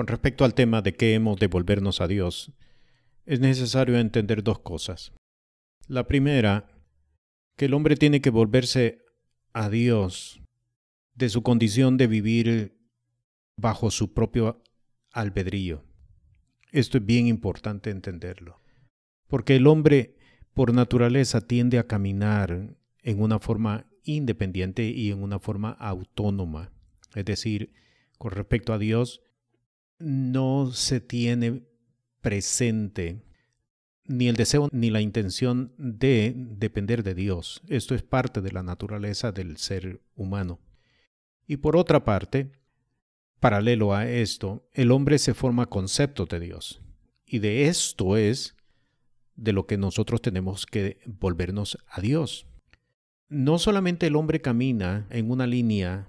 Con respecto al tema de qué hemos de volvernos a Dios, es necesario entender dos cosas. La primera, que el hombre tiene que volverse a Dios de su condición de vivir bajo su propio albedrío. Esto es bien importante entenderlo, porque el hombre por naturaleza tiende a caminar en una forma independiente y en una forma autónoma. Es decir, con respecto a Dios, no se tiene presente ni el deseo ni la intención de depender de Dios. Esto es parte de la naturaleza del ser humano. Y por otra parte, paralelo a esto, el hombre se forma conceptos de Dios. Y de esto es de lo que nosotros tenemos que volvernos a Dios. No solamente el hombre camina en una línea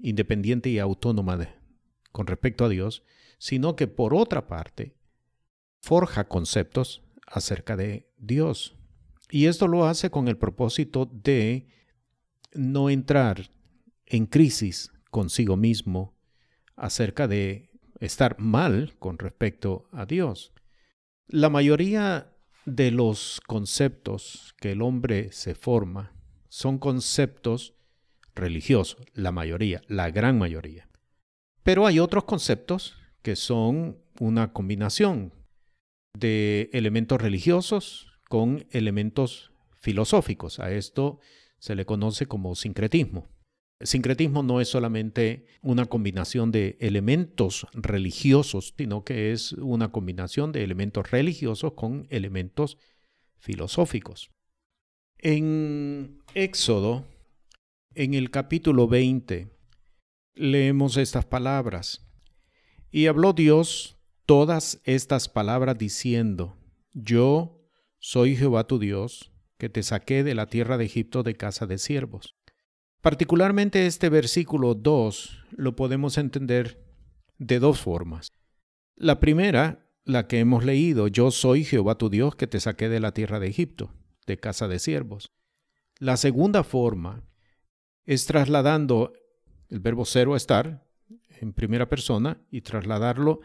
independiente y autónoma con respecto a Dios, sino que por otra parte forja conceptos acerca de Dios. Y esto lo hace con el propósito de no entrar en crisis consigo mismo acerca de estar mal con respecto a Dios. La mayoría de los conceptos que el hombre se forma son conceptos religiosos, la mayoría, la gran mayoría. Pero hay otros conceptos que son una combinación de elementos religiosos con elementos filosóficos. A esto se le conoce como sincretismo. sincretismo no es solamente una combinación de elementos religiosos, sino que es una combinación de elementos religiosos con elementos filosóficos. En Éxodo, en el capítulo 20, leemos estas palabras. Y habló Dios todas estas palabras diciendo, Yo soy Jehová tu Dios, que te saqué de la tierra de Egipto de casa de siervos. Particularmente este versículo 2 lo podemos entender de dos formas. La primera, la que hemos leído, Yo soy Jehová tu Dios, que te saqué de la tierra de Egipto, de casa de siervos. La segunda forma es trasladando el verbo ser o estar en primera persona y trasladarlo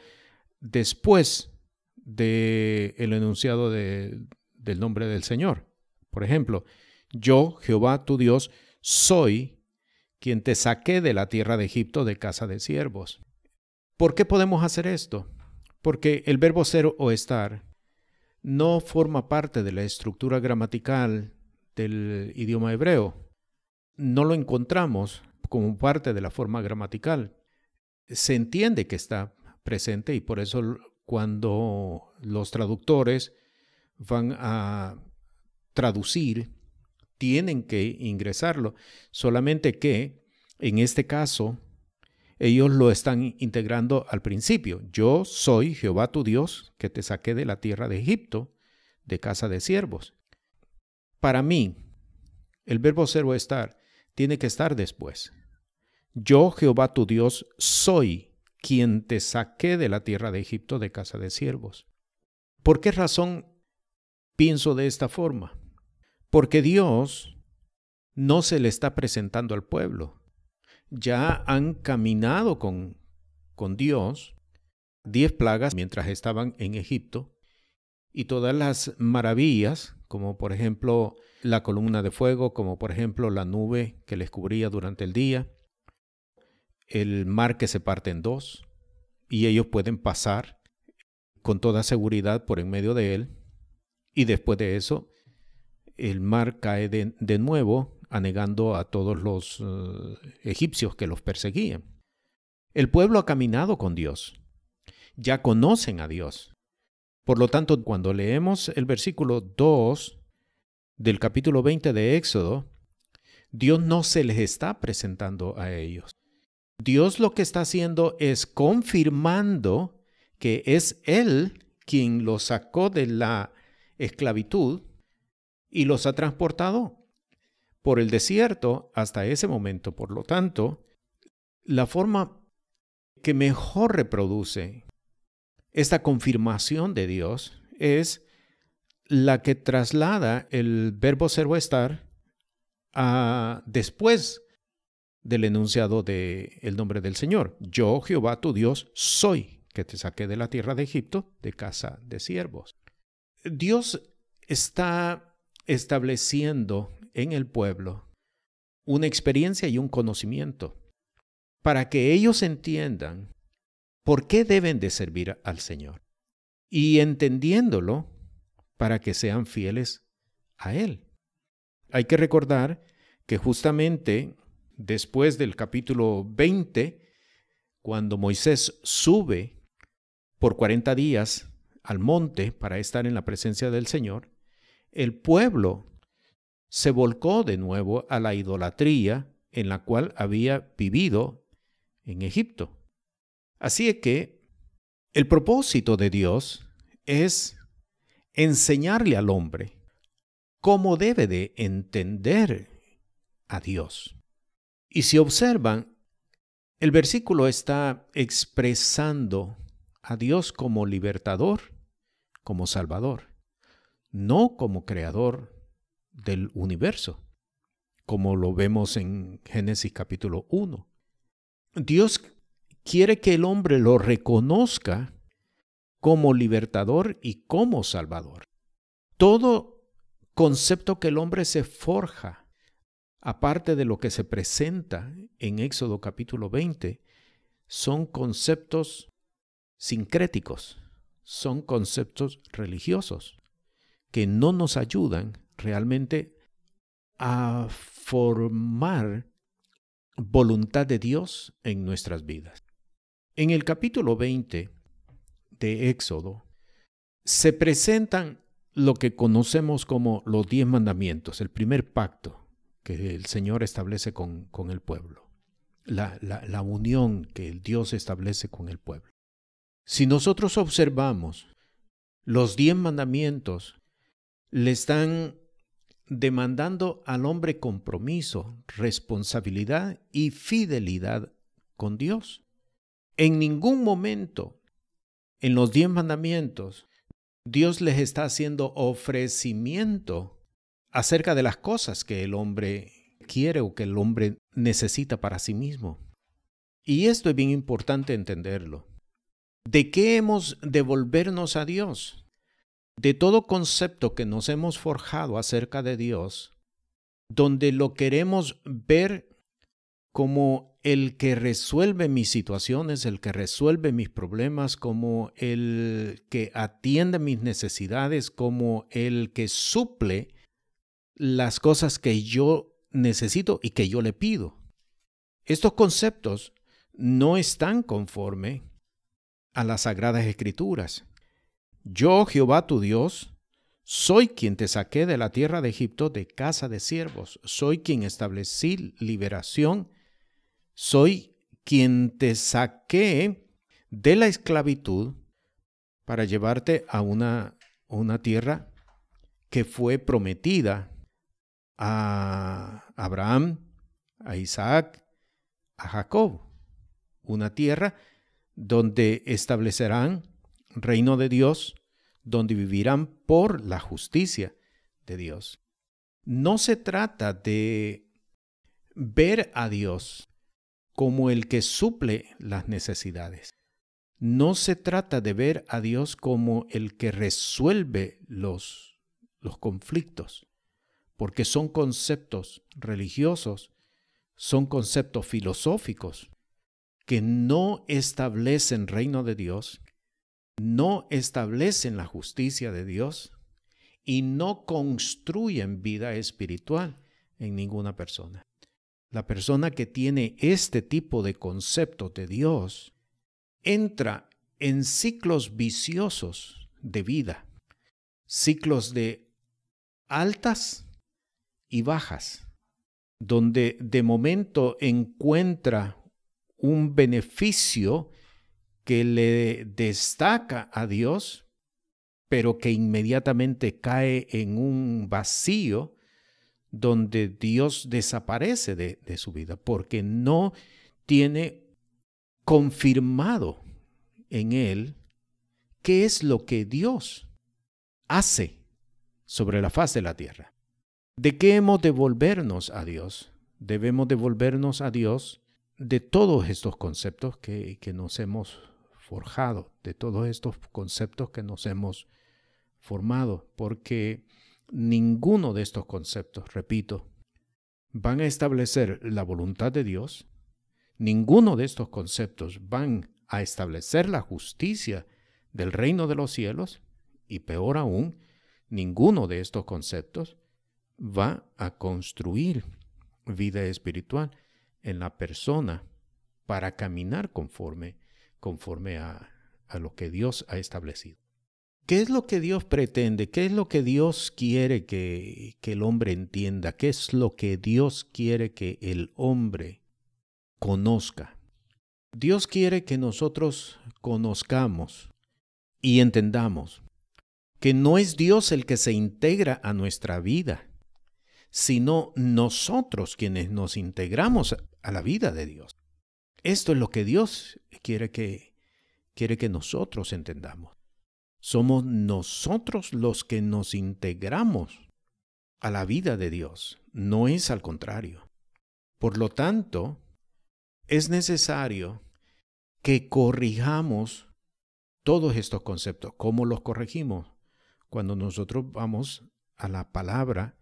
después del el enunciado del nombre del Señor. Por ejemplo, yo, Jehová tu Dios, soy quien te saqué de la tierra de Egipto de casa de siervos. ¿Por qué podemos hacer esto? Porque el verbo ser o estar no forma parte de la estructura gramatical del idioma hebreo. No lo encontramos como parte de la forma gramatical. Se entiende que está presente y por eso cuando los traductores van a traducir, tienen que ingresarlo. Solamente que en este caso, ellos lo están integrando al principio. Yo soy Jehová tu Dios que te saqué de la tierra de Egipto, de casa de siervos. Para mí, el verbo ser o estar tiene que estar después. Yo, Jehová tu Dios, soy quien te saqué de la tierra de Egipto de casa de siervos. ¿Por qué razón pienso de esta forma? Porque Dios no se le está presentando al pueblo. Ya han caminado con, con Dios diez plagas mientras estaban en Egipto y todas las maravillas, como por ejemplo la columna de fuego, como por ejemplo la nube que les cubría durante el día, el mar que se parte en dos y ellos pueden pasar con toda seguridad por en medio de él y después de eso el mar cae de, nuevo anegando a todos los eh, egipcios que los perseguían. El pueblo ha caminado con Dios, ya conocen a Dios. Por lo tanto, cuando leemos el versículo 2 del capítulo 20 de Éxodo, Dios no se les está presentando a ellos. Dios lo que está haciendo es confirmando que es Él quien los sacó de la esclavitud y los ha transportado por el desierto hasta ese momento. Por lo tanto, la forma que mejor reproduce esta confirmación de Dios es la que traslada el verbo ser o estar a después del enunciado del el nombre del Señor. Yo, Jehová tu Dios, soy que te saqué de la tierra de Egipto, de casa de siervos. Dios está estableciendo en el pueblo una experiencia y un conocimiento para que ellos entiendan por qué deben de servir al Señor. Y entendiéndolo, para que sean fieles a Él. Hay que recordar que justamente después del capítulo 20, cuando Moisés sube por 40 días al monte para estar en la presencia del Señor, el pueblo se volcó de nuevo a la idolatría en la cual había vivido en Egipto. Así es que el propósito de Dios es enseñarle al hombre cómo debe de entender a Dios. Y si observan, el versículo está expresando a Dios como libertador, como salvador, no como creador del universo, como lo vemos en Génesis capítulo 1. Dios quiere que el hombre lo reconozca como libertador y como salvador. Todo concepto que el hombre se forja, aparte de lo que se presenta en Éxodo capítulo 20, son conceptos sincréticos, son conceptos religiosos que no nos ayudan realmente a formar voluntad de Dios en nuestras vidas. En el capítulo 20 de Éxodo se presentan lo que conocemos como los diez mandamientos, el primer pacto que el Señor establece con, con el pueblo, la, la, unión que Dios establece con el pueblo. Si nosotros observamos, los diez mandamientos le están demandando al hombre compromiso, responsabilidad y fidelidad con Dios. En ningún momento en los diez mandamientos Dios les está haciendo ofrecimiento acerca de las cosas que el hombre quiere o que el hombre necesita para sí mismo. Y esto es bien importante entenderlo. ¿De qué hemos de volvernos a Dios? de todo concepto que nos hemos forjado acerca de Dios, donde lo queremos ver como el que resuelve mis situaciones, el que resuelve mis problemas, como el que atiende mis necesidades, como el que suple las cosas que yo necesito y que yo le pido. Estos conceptos no están conforme a las sagradas escrituras. Yo, Jehová tu Dios, soy quien te saqué de la tierra de Egipto de casa de siervos, soy quien establecí liberación, soy quien te saqué de la esclavitud para llevarte a una, una tierra que fue prometida a Abraham, a Isaac, a Jacob, una tierra donde establecerán reino de Dios, donde vivirán por la justicia de Dios. No se trata de ver a Dios como el que suple las necesidades. No se trata de ver a Dios como el que resuelve los, los conflictos, porque son conceptos religiosos, son conceptos filosóficos que no establecen reino de Dios no establecen la justicia de Dios y no construyen vida espiritual en ninguna persona. La persona que tiene este tipo de concepto de Dios entra en ciclos viciosos de vida, ciclos de altas y bajas, donde de momento encuentra un beneficio que le destaca a Dios, pero que inmediatamente cae en un vacío donde Dios desaparece de, su vida, porque no tiene confirmado en él qué es lo que Dios hace sobre la faz de la tierra. ¿De qué hemos de volvernos a Dios? Debemos devolvernos a Dios de todos estos conceptos que, que nos hemos forjado, de todos estos conceptos que nos hemos formado, porque ninguno de estos conceptos, repito, van a establecer la voluntad de Dios, ninguno de estos conceptos van a establecer la justicia del reino de los cielos, y peor aún, ninguno de estos conceptos va a construir vida espiritual en la persona para caminar conforme, conforme a, a lo que Dios ha establecido. ¿Qué es lo que Dios pretende? ¿Qué es lo que Dios quiere que, el hombre entienda? ¿Qué es lo que Dios quiere que el hombre conozca? Dios quiere que nosotros conozcamos y entendamos que no es Dios el que se integra a nuestra vida, sino nosotros quienes nos integramos a la vida de Dios. Esto es lo que Dios quiere que, quiere que nosotros entendamos. Somos nosotros los que nos integramos a la vida de Dios, no es al contrario. Por lo tanto, es necesario que corrijamos todos estos conceptos. ¿Cómo los corregimos? Cuando nosotros vamos a la palabra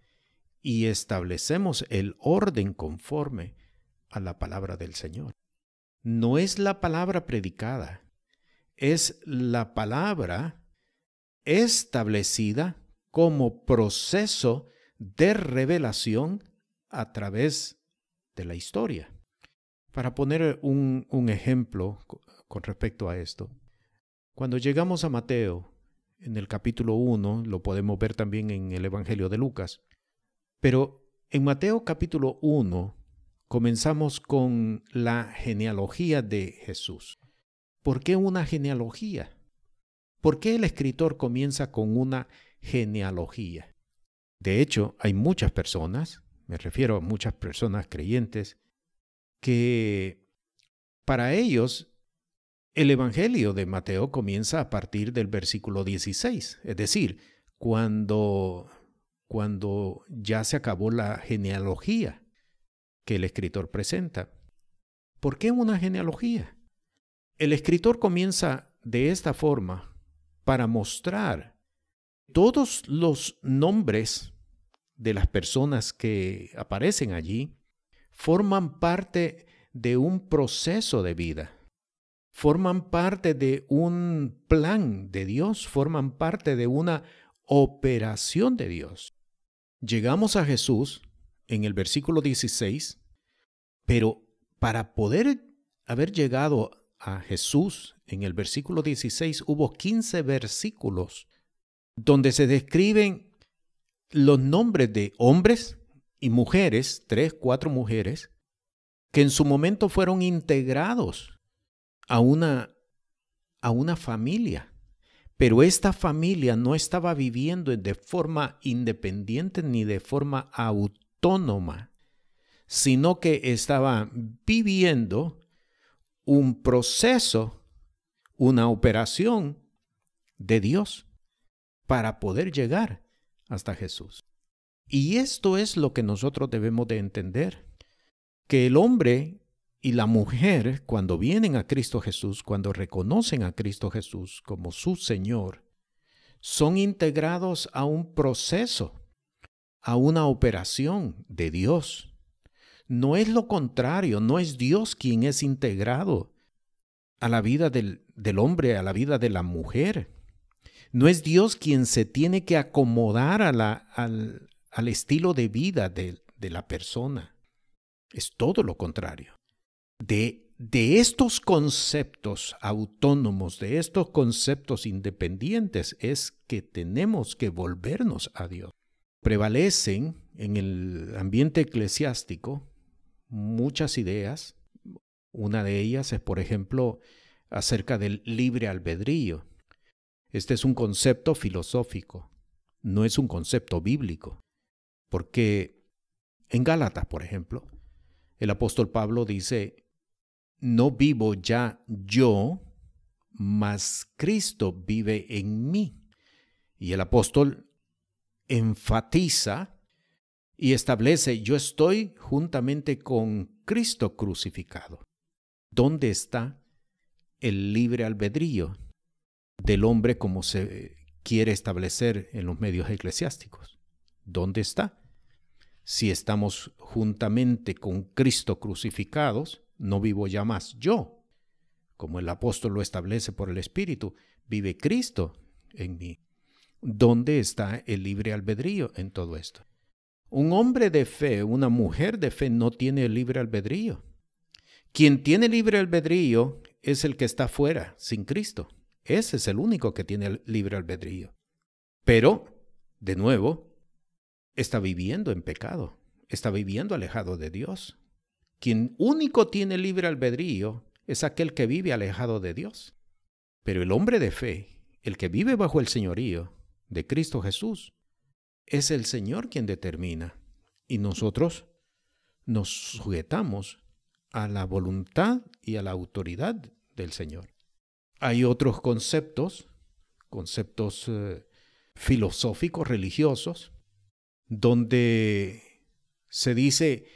y establecemos el orden conforme a la palabra del Señor. No es la palabra predicada, es la palabra establecida como proceso de revelación a través de la historia. Para poner un, ejemplo con respecto a esto, cuando llegamos a Mateo, en el capítulo 1, lo podemos ver también en el Evangelio de Lucas, pero en Mateo capítulo 1 comenzamos con la genealogía de Jesús. ¿Por qué una genealogía? ¿Por qué el escritor comienza con una genealogía? De hecho, hay muchas personas, me refiero a muchas personas creyentes, que para ellos el Evangelio de Mateo comienza a partir del versículo 16, es decir, cuando cuando ya se acabó la genealogía que el escritor presenta. ¿Por qué una genealogía? El escritor comienza de esta forma para mostrar todos los nombres de las personas que aparecen allí forman parte de un proceso de vida, forman parte de un plan de Dios, forman parte de una operación de Dios. Llegamos a Jesús en el versículo 16, pero para poder haber llegado a Jesús en el versículo 16 hubo 15 versículos donde se describen los nombres de hombres y mujeres, tres, cuatro mujeres, que en su momento fueron integrados a una, a una familia. Pero esta familia no estaba viviendo de forma independiente ni de forma autónoma, sino que estaba viviendo un proceso, una operación de Dios para poder llegar hasta Jesús. Y esto es lo que nosotros debemos de entender, que el hombre y la mujer, cuando vienen a Cristo Jesús, cuando reconocen a Cristo Jesús como su Señor, son integrados a un proceso, a una operación de Dios. No es lo contrario, no es Dios quien es integrado a la vida del, hombre, a la vida de la mujer. No es Dios quien se tiene que acomodar al, estilo de vida de, la persona. Es todo lo contrario de estos conceptos autónomos, de estos conceptos independientes, es que tenemos que volvernos a Dios. Prevalecen en el ambiente eclesiástico muchas ideas. Una de ellas es, por ejemplo, acerca del libre albedrío. Este es un concepto filosófico, no es un concepto bíblico, porque en Gálatas, por ejemplo, el apóstol Pablo dice, no vivo ya yo, mas Cristo vive en mí. Y el apóstol enfatiza y establece, yo estoy juntamente con Cristo crucificado. ¿Dónde está el libre albedrío del hombre como se quiere establecer en los medios eclesiásticos. ¿Dónde está? Si estamos juntamente con Cristo crucificados, no vivo ya más yo, como el apóstol lo establece por el Espíritu, vive Cristo en mí. ¿Dónde está el libre albedrío en todo esto? Un hombre de fe, una mujer de fe no tiene libre albedrío. Quien tiene libre albedrío es el que está fuera, sin Cristo. Ese es el único que tiene libre albedrío. Pero, de nuevo, está viviendo en pecado, está viviendo alejado de Dios. Quien único tiene libre albedrío es aquel que vive alejado de Dios. Pero el hombre de fe, el que vive bajo el señorío de Cristo Jesús, es el Señor quien determina. Y nosotros nos sujetamos a la voluntad y a la autoridad del Señor. Hay otros conceptos, conceptos eh, filosóficos, religiosos, donde se dice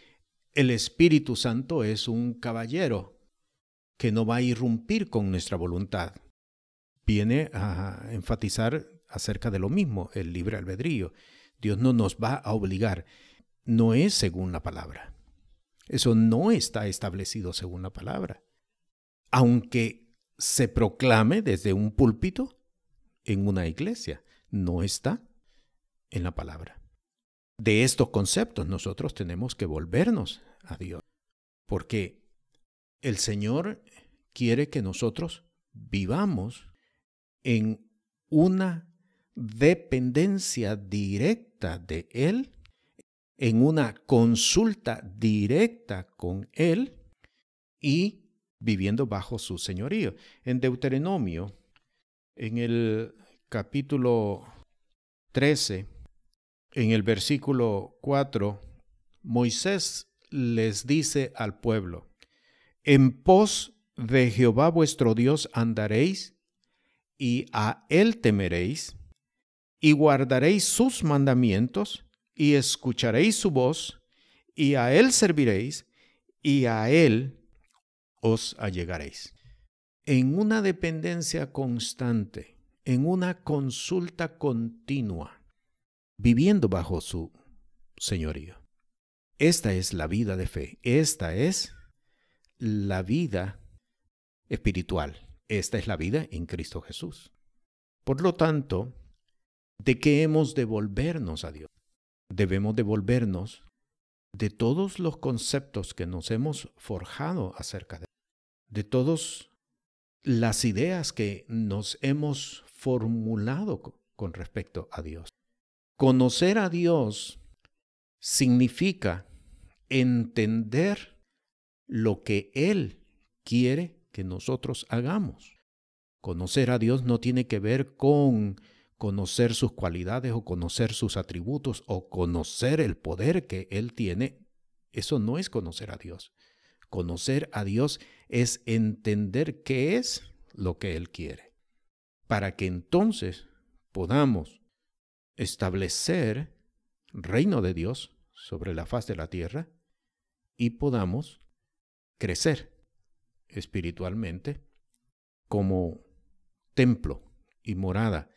el Espíritu Santo es un caballero que no va a irrumpir con nuestra voluntad. Viene a enfatizar acerca de lo mismo, el libre albedrío. Dios no nos va a obligar. No es según la palabra. Eso no está establecido según la palabra. Aunque se proclame desde un púlpito en una iglesia, no está en la palabra. De estos conceptos nosotros tenemos que volvernos a Dios, porque el Señor quiere que nosotros vivamos en una dependencia directa de Él, en una consulta directa con Él y viviendo bajo su señorío. En Deuteronomio, en el capítulo 13, en el versículo 4, Moisés les dice al pueblo, en pos de Jehová vuestro Dios andaréis y a él temeréis y guardaréis sus mandamientos, y escucharéis su voz, y a él serviréis, y a él os allegaréis. En una dependencia constante, en una consulta continua, viviendo bajo su señorío. Esta es la vida de fe, esta es la vida espiritual, esta es la vida en Cristo Jesús. Por lo tanto, ¿De qué hemos de volvernos a Dios? Debemos devolvernos de todos los conceptos que nos hemos forjado acerca de de todas las ideas que nos hemos formulado con respecto a Dios. Conocer a Dios significa entender lo que Él quiere que nosotros hagamos. Conocer a Dios no tiene que ver con conocer sus cualidades o conocer sus atributos o conocer el poder que Él tiene, eso no es conocer a Dios. Conocer a Dios es entender qué es lo que Él quiere, para que entonces podamos establecer reino de Dios sobre la faz de la tierra y podamos crecer espiritualmente como templo y morada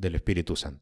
del Espíritu Santo.